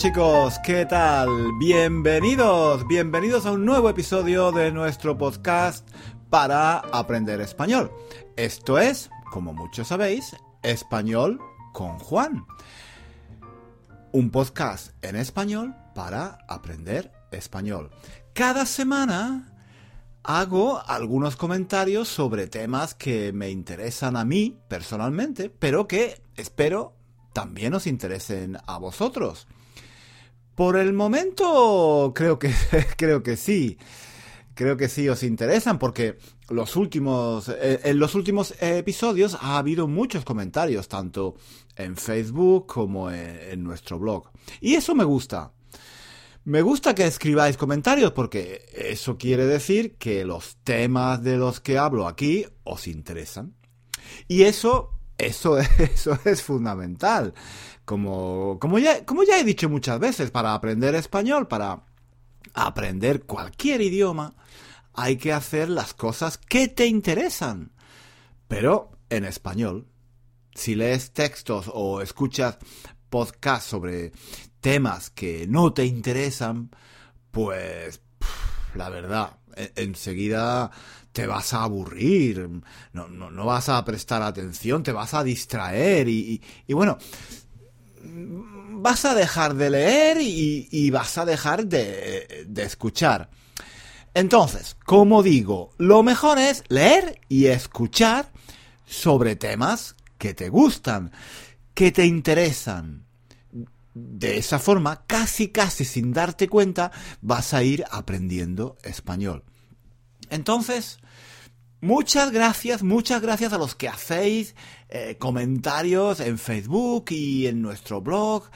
chicos, ¿qué tal? Bienvenidos, bienvenidos a un nuevo episodio de nuestro podcast para aprender español. Esto es, como muchos sabéis, Español con Juan. Un podcast en español para aprender español. Cada semana hago algunos comentarios sobre temas que me interesan a mí personalmente, pero que espero también os interesen a vosotros. Por el momento creo que creo que sí. Creo que sí os interesan porque los últimos eh, en los últimos episodios ha habido muchos comentarios tanto en Facebook como en nuestro blog. Y eso me gusta. Me gusta que escribáis comentarios porque eso quiere decir que los temas de los que hablo aquí os interesan. Y eso, eso, eso es fundamental. Como, como, ya, como ya he dicho muchas veces, para aprender español, para aprender cualquier idioma, hay que hacer las cosas que te interesan. Pero en español. Si lees textos o escuchas podcasts sobre temas que no te interesan, pues la verdad, e, enseguida te vas a aburrir, no, no, vas a prestar atención, te vas a distraer y, bueno, vas a dejar de leer y, vas a dejar de, escuchar. Entonces, como digo, lo mejor es leer y escuchar sobre temas que te gustan, que te interesan. De esa forma, casi casi sin darte cuenta, vas a ir aprendiendo español. Entonces, muchas gracias, muchas gracias a los que hacéis eh, comentarios en Facebook y en nuestro blog.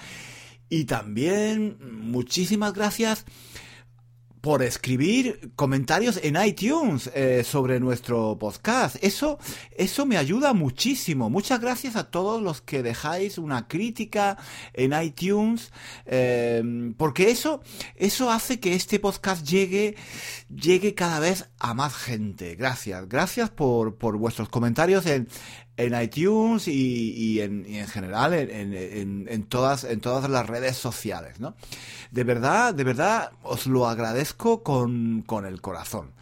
Y también muchísimas gracias por escribir comentarios en iTunes eh, sobre nuestro podcast. Eso, eso me ayuda muchísimo. Muchas gracias a todos los que dejáis una crítica en iTunes, em, porque eso, eso hace que este podcast llegue, llegue cada vez a más gente. Gracias, gracias por, por vuestros comentarios en, en iTunes y, en, general en, todas, en todas las redes sociales, ¿no? De verdad, de verdad, os lo agradezco con, el corazón.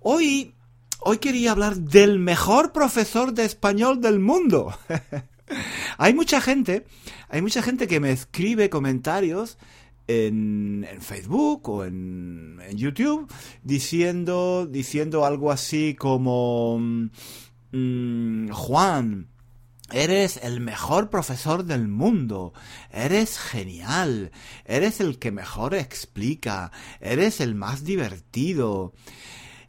Hoy, hoy quería hablar del mejor profesor de español del mundo. hay mucha gente, hay mucha gente que me escribe comentarios en, en, Facebook o en, en, YouTube diciendo, diciendo algo así como Mm, Juan, Eres el mejor profesor del mundo. Eres genial. Eres el que mejor explica. Eres el más divertido.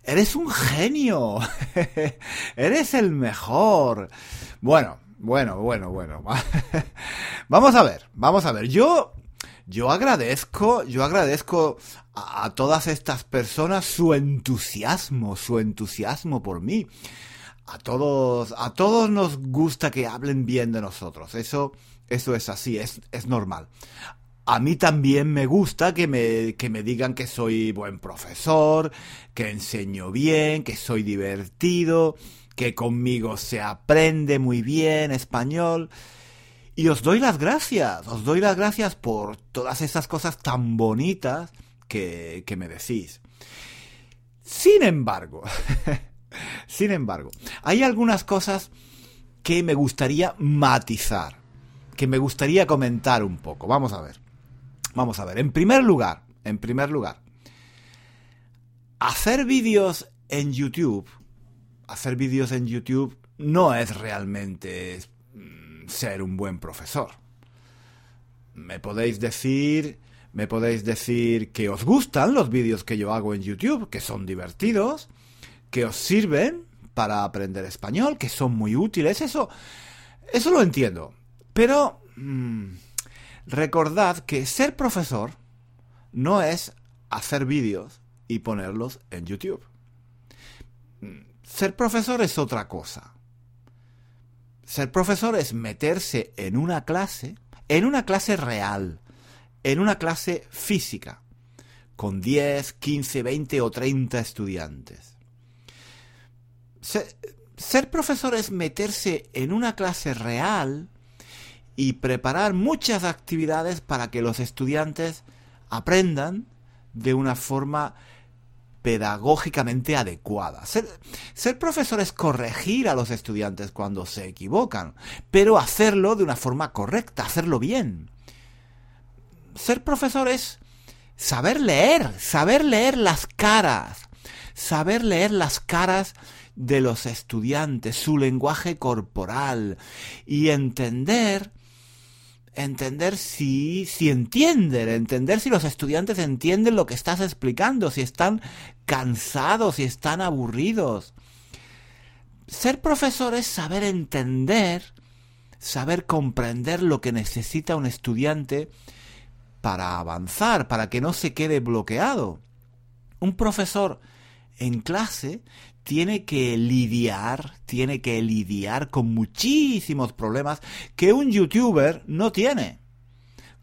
Eres un genio. Eres el mejor. Bueno, bueno, bueno, bueno. vamos a ver, vamos a ver. Yo, yo agradezco, yo agradezco a todas estas personas su entusiasmo, su entusiasmo por mí a todos, a todos nos gusta que hablen bien de nosotros. Eso, eso es así, es, es normal. A mí también me gusta que me, que me digan que soy buen profesor, que enseño bien, que soy divertido, que conmigo se aprende muy bien español. Y os doy las gracias, os doy las gracias por todas esas cosas tan bonitas que, que me decís. Sin embargo, Sin embargo, hay algunas cosas que me gustaría matizar, que me gustaría comentar un poco. Vamos a ver. Vamos a ver. En primer lugar, en primer lugar, hacer vídeos en YouTube, hacer vídeos en YouTube no es realmente ser un buen profesor. Me podéis decir, me podéis decir que os gustan los vídeos que yo hago en YouTube, que son divertidos, que os sirven para aprender español, que son muy útiles, eso, eso lo entiendo. Pero mm, recordad que ser profesor no es hacer vídeos y ponerlos en YouTube. Ser profesor es otra cosa. Ser profesor es meterse en una clase, en una clase real, en una clase física, con 10, 15, 20 o 30 estudiantes ser, profesor es meterse en una clase real y preparar muchas actividades para que los estudiantes aprendan de una forma pedagógicamente adecuada. Ser, ser, profesor es corregir a los estudiantes cuando se equivocan, pero hacerlo de una forma correcta, hacerlo bien. Ser profesor es saber leer, saber leer las caras, saber leer las caras de los estudiantes, su lenguaje corporal y entender entender si, si entienden, entender si los estudiantes entienden lo que estás explicando, si están cansados, si están aburridos. Ser profesor es saber entender, saber comprender lo que necesita un estudiante para avanzar, para que no se quede bloqueado. Un profesor en clase tiene que lidiar, tiene que lidiar con muchísimos problemas que un youtuber no tiene.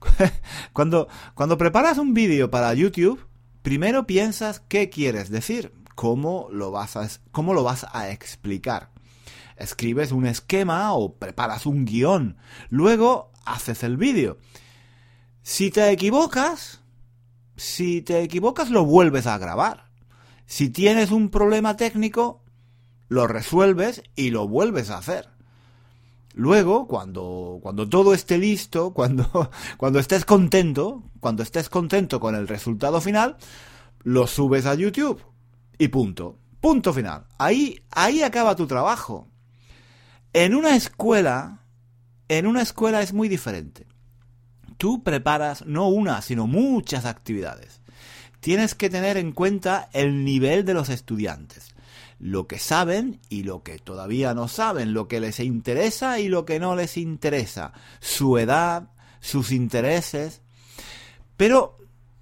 cuando, cuando preparas un vídeo para YouTube, primero piensas qué quieres decir, cómo lo vas a, cómo lo vas a explicar. Escribes un esquema o preparas un guion. Luego haces el vídeo. Si te equivocas, si te equivocas lo vuelves a grabar. Si tienes un problema técnico, lo resuelves y lo vuelves a hacer. Luego, cuando, cuando todo esté listo, cuando, cuando estés contento, cuando estés contento con el resultado final, lo subes a YouTube. Y punto. Punto final. Ahí, ahí acaba tu trabajo. En una escuela, en una escuela es muy diferente. Tú preparas no una, sino muchas actividades tienes que tener en cuenta el nivel de los estudiantes, lo que saben y lo que todavía no saben, lo que les interesa y lo que no les interesa, su edad, sus intereses, pero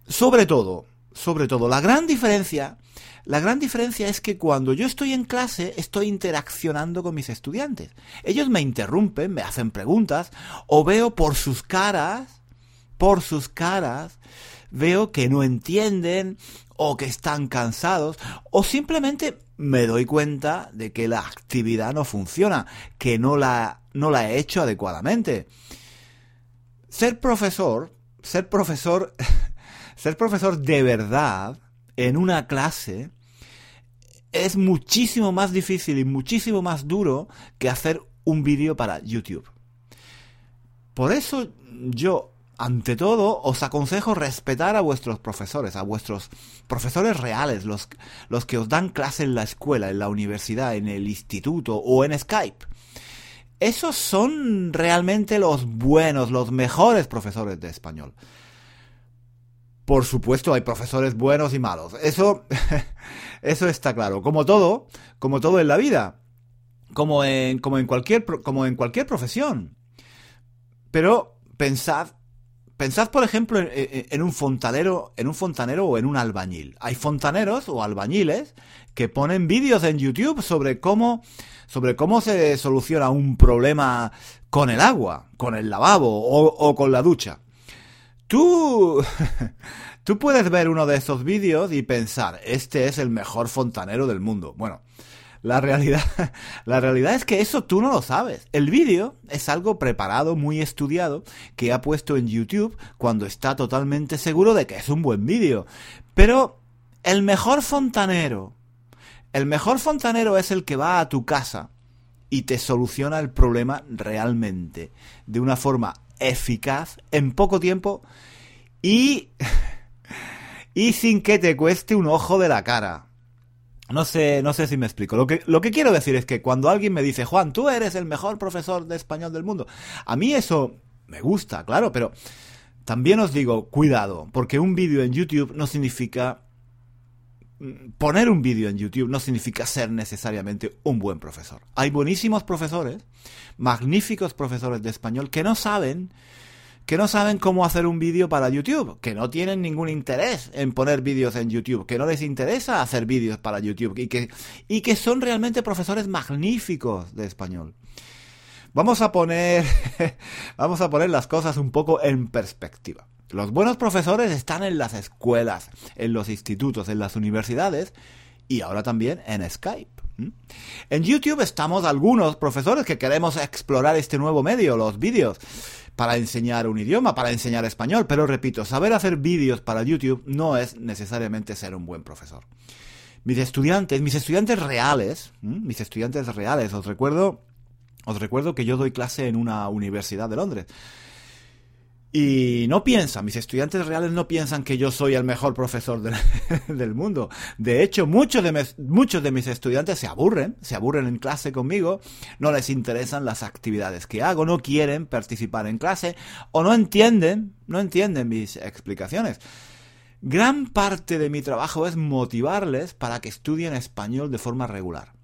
sobre todo, sobre todo, la gran diferencia la gran diferencia es que cuando yo estoy en clase estoy interaccionando con mis estudiantes. Ellos me interrumpen, me hacen preguntas o veo por sus caras, por sus caras, veo que no entienden o que están cansados o simplemente me doy cuenta de que la actividad no funciona, que no la, no la he hecho adecuadamente. Ser profesor, ser profesor, ser profesor de verdad en una clase es muchísimo más difícil y muchísimo más duro que hacer un vídeo para YouTube. Por eso yo ante todo, os aconsejo respetar a vuestros profesores, a vuestros profesores reales, los, los que os dan clase en la escuela, en la universidad, en el instituto o en Skype. Esos son realmente los buenos, los mejores profesores de español. Por supuesto, hay profesores buenos y malos. Eso, eso está claro. Como todo, como todo en la vida. Como en, como en cualquier, como en cualquier profesión. Pero pensad Pensad, por ejemplo, en, un fontanero, en un fontanero o en un albañil. Hay fontaneros o albañiles que ponen vídeos en YouTube sobre cómo, sobre cómo se soluciona un problema con el agua, con el lavabo o, o con la ducha. Tú, tú puedes ver uno de esos vídeos y pensar, este es el mejor fontanero del mundo. Bueno, la realidad, la realidad es que eso tú no lo sabes. El vídeo es algo preparado, muy estudiado, que ha puesto en YouTube cuando está totalmente seguro de que es un buen vídeo. Pero el mejor fontanero, el mejor fontanero es el que va a tu casa y te soluciona el problema realmente, de una forma eficaz, en poco tiempo y, y sin que te cueste un ojo de la cara. No sé, no sé si me explico. Lo que, lo que quiero decir es que cuando alguien me dice, Juan, tú eres el mejor profesor de español del mundo, a mí eso me gusta, claro, pero también os digo, cuidado, porque un vídeo en YouTube no significa... Mm, poner un vídeo en YouTube no significa ser necesariamente un buen profesor. Hay buenísimos profesores, magníficos profesores de español, que no saben que no saben cómo hacer un vídeo para YouTube, que no tienen ningún interés en poner vídeos en YouTube, que no les interesa hacer vídeos para YouTube y que, y que son realmente profesores magníficos de español. Vamos a poner, vamos a poner las cosas un poco en perspectiva. Los buenos profesores están en las escuelas, en los institutos, en las universidades y ahora también en Skype. En YouTube estamos algunos profesores que queremos explorar este nuevo medio, los vídeos. Para enseñar un idioma, para enseñar español, pero repito, saber hacer vídeos para YouTube no es necesariamente ser un buen profesor. Mis estudiantes, mis estudiantes reales, mis estudiantes reales, os recuerdo, os recuerdo que yo doy clase en una universidad de Londres. Y no piensan, mis estudiantes reales no piensan que yo soy el mejor profesor del, mundo. De hecho, muchos de, muchos de mis estudiantes se aburren, se aburren en clase conmigo, no les interesan las actividades que hago, no quieren participar en clase o no entienden, no entienden mis explicaciones. Gran parte de mi trabajo es motivarles para que estudien español de forma regular.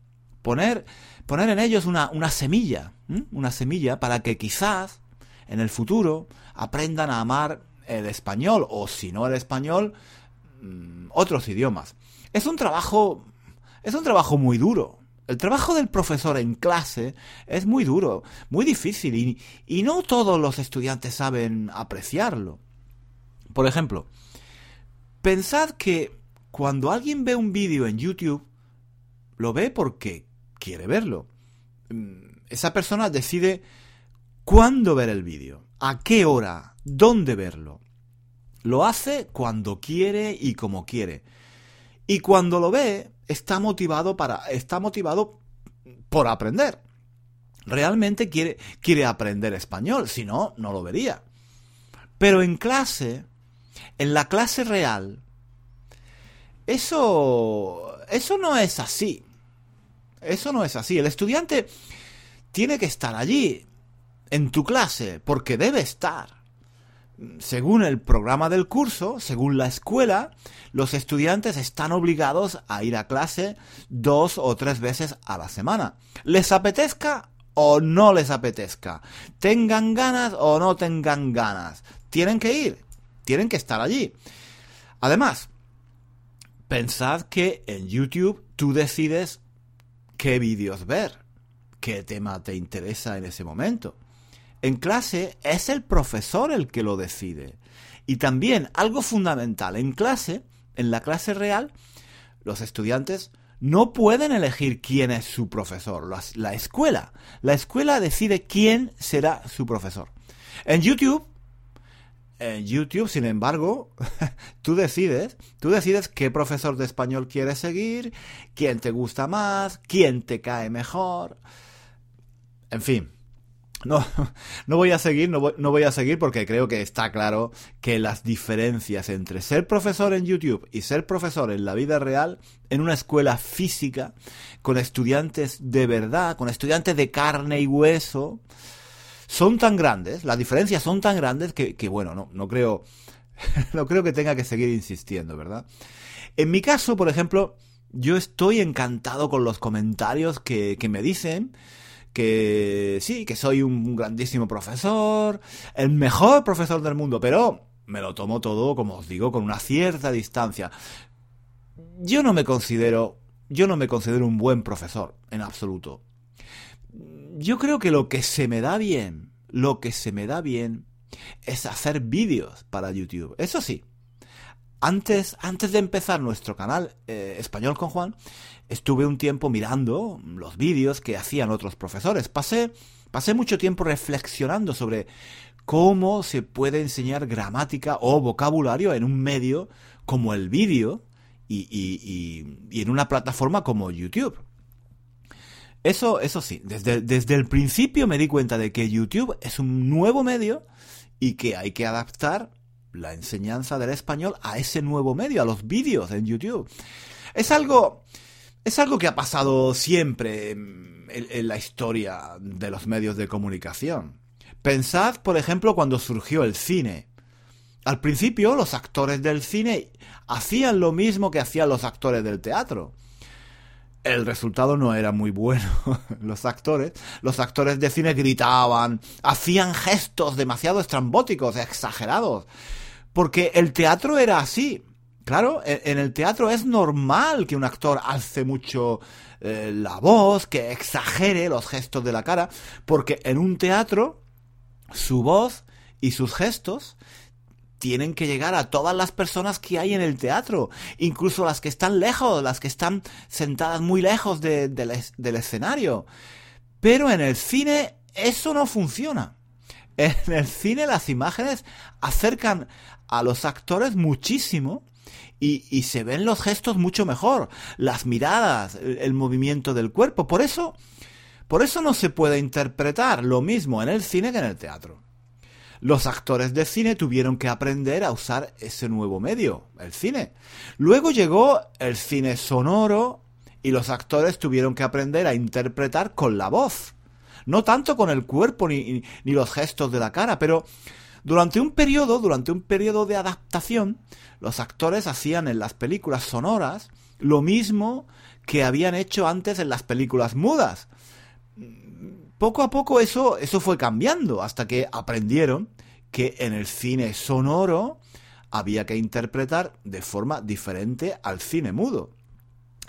Poner, poner en ellos una, una semilla, una semilla para que quizás en el futuro aprendan a amar el español o si no el español mm, otros idiomas. Es un trabajo es un trabajo muy duro. El trabajo del profesor en clase es muy duro, muy difícil y, y no todos los estudiantes saben apreciarlo. Por ejemplo, pensad que cuando alguien ve un vídeo en YouTube, lo ve porque quiere verlo. Mm, esa persona decide cuándo ver el vídeo, a qué hora, dónde verlo. Lo hace cuando quiere y como quiere. Y cuando lo ve, está motivado para está motivado por aprender. Realmente quiere quiere aprender español, si no no lo vería. Pero en clase, en la clase real, eso eso no es así. Eso no es así. El estudiante tiene que estar allí en tu clase, porque debe estar. Según el programa del curso, según la escuela, los estudiantes están obligados a ir a clase dos o tres veces a la semana. Les apetezca o no les apetezca. Tengan ganas o no tengan ganas. Tienen que ir. Tienen que estar allí. Además, pensad que en YouTube tú decides qué vídeos ver, qué tema te interesa en ese momento. En clase es el profesor el que lo decide. Y también algo fundamental, en clase, en la clase real, los estudiantes no pueden elegir quién es su profesor, la, escuela. La escuela decide quién será su profesor. En YouTube, en YouTube, sin embargo, tú decides, tú decides qué profesor de español quieres seguir, quién te gusta más, quién te cae mejor. En fin, no, no voy a seguir, no voy, a seguir porque creo que está claro que las diferencias entre ser profesor en YouTube y ser profesor en la vida real, en una escuela física, con estudiantes de verdad, con estudiantes de carne y hueso, son tan grandes, las diferencias son tan grandes que, bueno, no, no creo, no creo que tenga que seguir insistiendo, ¿verdad? En mi caso, por ejemplo, yo estoy encantado con los comentarios que, que me dicen que sí, que soy un grandísimo profesor, el mejor profesor del mundo, pero me lo tomo todo, como os digo, con una cierta distancia. Yo no me considero, yo no me considero un buen profesor, en absoluto. Yo creo que lo que se me da bien, lo que se me da bien es hacer vídeos para YouTube. Eso sí, antes, antes de empezar nuestro canal eh, Español con Juan, estuve un tiempo mirando los vídeos que hacían otros profesores. Pasé, pasé mucho tiempo reflexionando sobre cómo se puede enseñar gramática o vocabulario en un medio como el vídeo y, y, en una plataforma como YouTube. Eso, eso sí, desde, desde el principio me di cuenta de que YouTube es un nuevo medio y que hay que adaptar la enseñanza del español a ese nuevo medio, a los vídeos en YouTube. Es algo, es algo que ha pasado siempre en, en, la historia de los medios de comunicación. Pensad, por ejemplo, cuando surgió el cine. Al principio, los actores del cine hacían lo mismo que hacían los actores del teatro. El resultado no era muy bueno. Los actores, los actores de cine gritaban, hacían gestos demasiado estrambóticos, exagerados. Porque el teatro era así. Claro, en el teatro es normal que un actor alce mucho eh, la voz, que exagere los gestos de la cara, porque en un teatro su voz y sus gestos tienen que llegar a todas las personas que hay en el teatro, incluso las que están lejos, las que están sentadas muy lejos del escenario. Pero en el cine eso no funciona. En el cine las imágenes acercan a los actores muchísimo y, se ven los gestos mucho mejor, las miradas, el, movimiento del cuerpo. Por eso, por eso no se puede interpretar lo mismo en el cine que en el teatro. Los actores de cine tuvieron que aprender a usar ese nuevo medio, el cine. Luego llegó el cine sonoro y los actores tuvieron que aprender a interpretar con la voz. No tanto con el cuerpo ni, ni los gestos de la cara, pero durante un periodo, durante un periodo de adaptación, los actores hacían en las películas sonoras lo mismo que habían hecho antes en las películas mudas poco a poco eso, eso fue cambiando hasta que aprendieron que en el cine sonoro había que interpretar de forma diferente al cine mudo.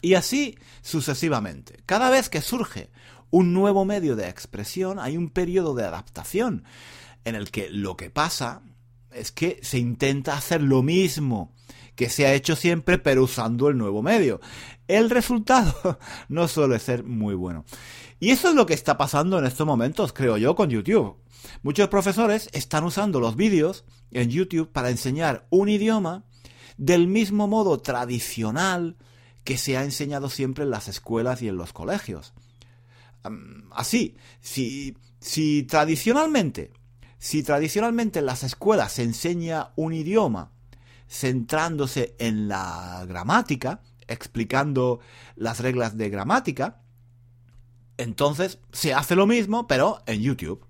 Y así sucesivamente. Cada vez que surge un nuevo medio de expresión hay un periodo de adaptación en el que lo que pasa es que se intenta hacer lo mismo que se ha hecho siempre pero usando el nuevo medio. El resultado no suele ser muy bueno. Y eso es lo que está pasando en estos momentos, creo yo, con YouTube. Muchos profesores están usando los vídeos en YouTube para enseñar un idioma del mismo modo tradicional que se ha enseñado siempre en las escuelas y en los colegios. Así, si, si tradicionalmente, si tradicionalmente en las escuelas se enseña un idioma centrándose en la gramática, explicando las reglas de gramática, entonces se hace lo mismo, pero en YouTube.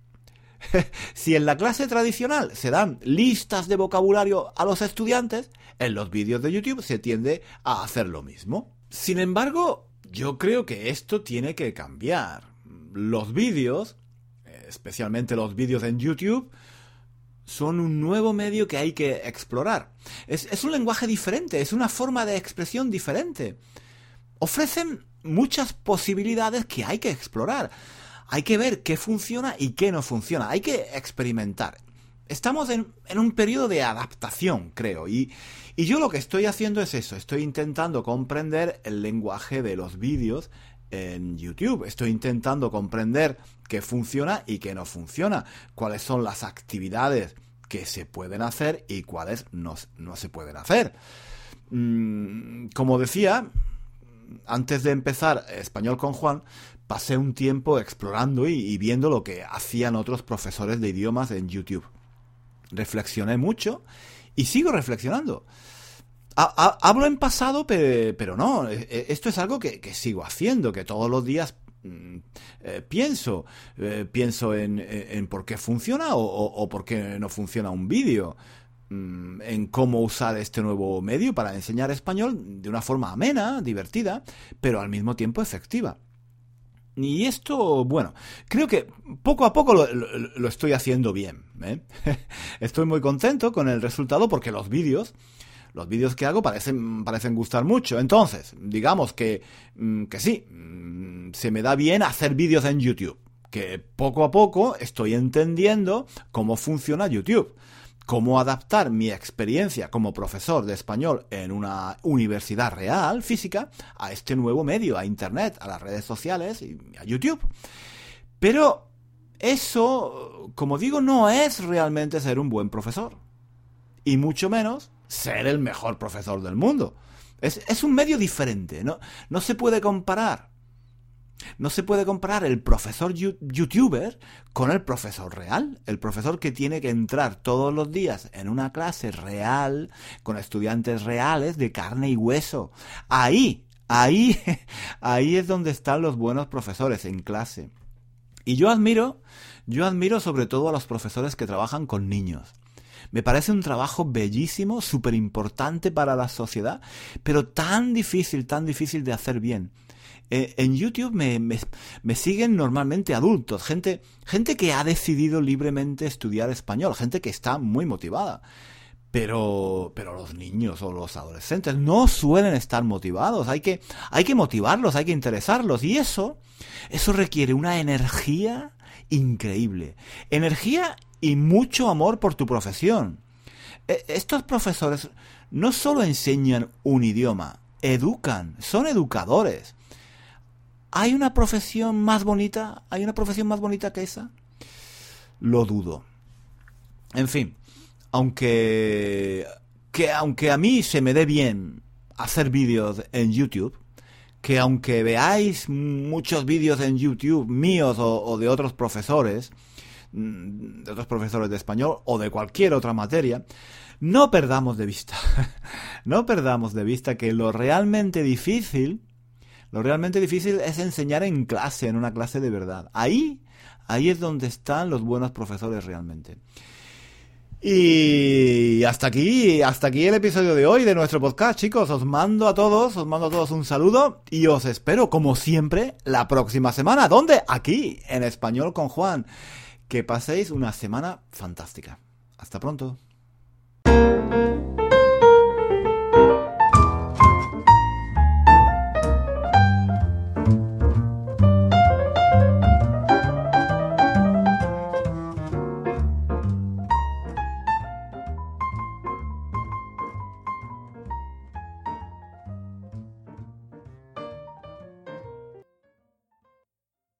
si en la clase tradicional se dan listas de vocabulario a los estudiantes, en los vídeos de YouTube se tiende a hacer lo mismo. Sin embargo, yo creo que esto tiene que cambiar. Los vídeos, especialmente los vídeos en YouTube, son un nuevo medio que hay que explorar. Es, es un lenguaje diferente, es una forma de expresión diferente. Ofrecen muchas posibilidades que hay que explorar. Hay que ver qué funciona y qué no funciona. Hay que experimentar. Estamos en, un periodo de adaptación, creo. Y, y yo lo que estoy haciendo es eso. Estoy intentando comprender el lenguaje de los vídeos en YouTube. Estoy intentando comprender qué funciona y qué no funciona. Cuáles son las actividades que se pueden hacer y cuáles no, se pueden hacer. Mm, como decía, antes de empezar Español con Juan, pasé un tiempo explorando y, viendo lo que hacían otros profesores de idiomas en YouTube. Reflexioné mucho y sigo reflexionando. hablo en pasado, pero, no, e, e, esto es algo que, sigo haciendo, que todos los días eh, pienso, eh, pienso en, por qué funciona o por qué no funciona un vídeo. Mm, en cómo usar este nuevo medio para enseñar español de una forma amena, divertida, pero al mismo tiempo efectiva. Y esto, bueno, creo que poco a poco lo, estoy haciendo bien. ¿eh? estoy muy contento con el resultado porque los vídeos, los vídeos que hago parecen, parecen gustar mucho. Entonces, digamos que, mm, que sí, mm, se me da bien hacer vídeos en YouTube. Que poco a poco estoy entendiendo cómo funciona YouTube cómo adaptar mi experiencia como profesor de español en una universidad real, física, a este nuevo medio, a Internet, a las redes sociales y a YouTube. Pero eso, como digo, no es realmente ser un buen profesor. Y mucho menos ser el mejor profesor del mundo. Es, un medio diferente, ¿no? no se puede comparar no se puede comparar el profesor youtuber con el profesor real, el profesor que tiene que entrar todos los días en una clase real, con estudiantes reales de carne y hueso. Ahí, ahí, ahí es donde están los buenos profesores en clase. Y yo admiro, yo admiro sobre todo a los profesores que trabajan con niños. Me parece un trabajo bellísimo, súper importante para la sociedad, pero tan difícil, tan difícil de hacer bien. Eh, en YouTube me, me, siguen normalmente adultos, gente, gente que ha decidido libremente estudiar español, gente que está muy motivada. Pero, pero los niños o los adolescentes no suelen estar motivados. Hay que, hay que motivarlos, hay que interesarlos. Y eso, eso requiere una energía increíble. Energía y mucho amor por tu profesión. E, estos profesores no solo enseñan un idioma, educan, son educadores. ¿Hay una profesión más bonita? ¿Hay una profesión más bonita que esa? Lo dudo. En fin, aunque que aunque a mí se me dé bien hacer vídeos en YouTube, que aunque veáis muchos vídeos en YouTube míos o, de otros profesores, mm, de otros profesores de español o de cualquier otra materia, no perdamos de vista, no perdamos de vista que lo realmente difícil, lo realmente difícil es enseñar en clase, en una clase de verdad. Ahí, ahí es donde están los buenos profesores realmente. Y hasta aquí, hasta aquí el episodio de hoy de nuestro podcast, chicos. Os mando a todos, os mando a todos un saludo y os espero, como siempre, la próxima semana. ¿Dónde? Aquí, en español con Juan. Que paséis una semana fantástica. Hasta pronto.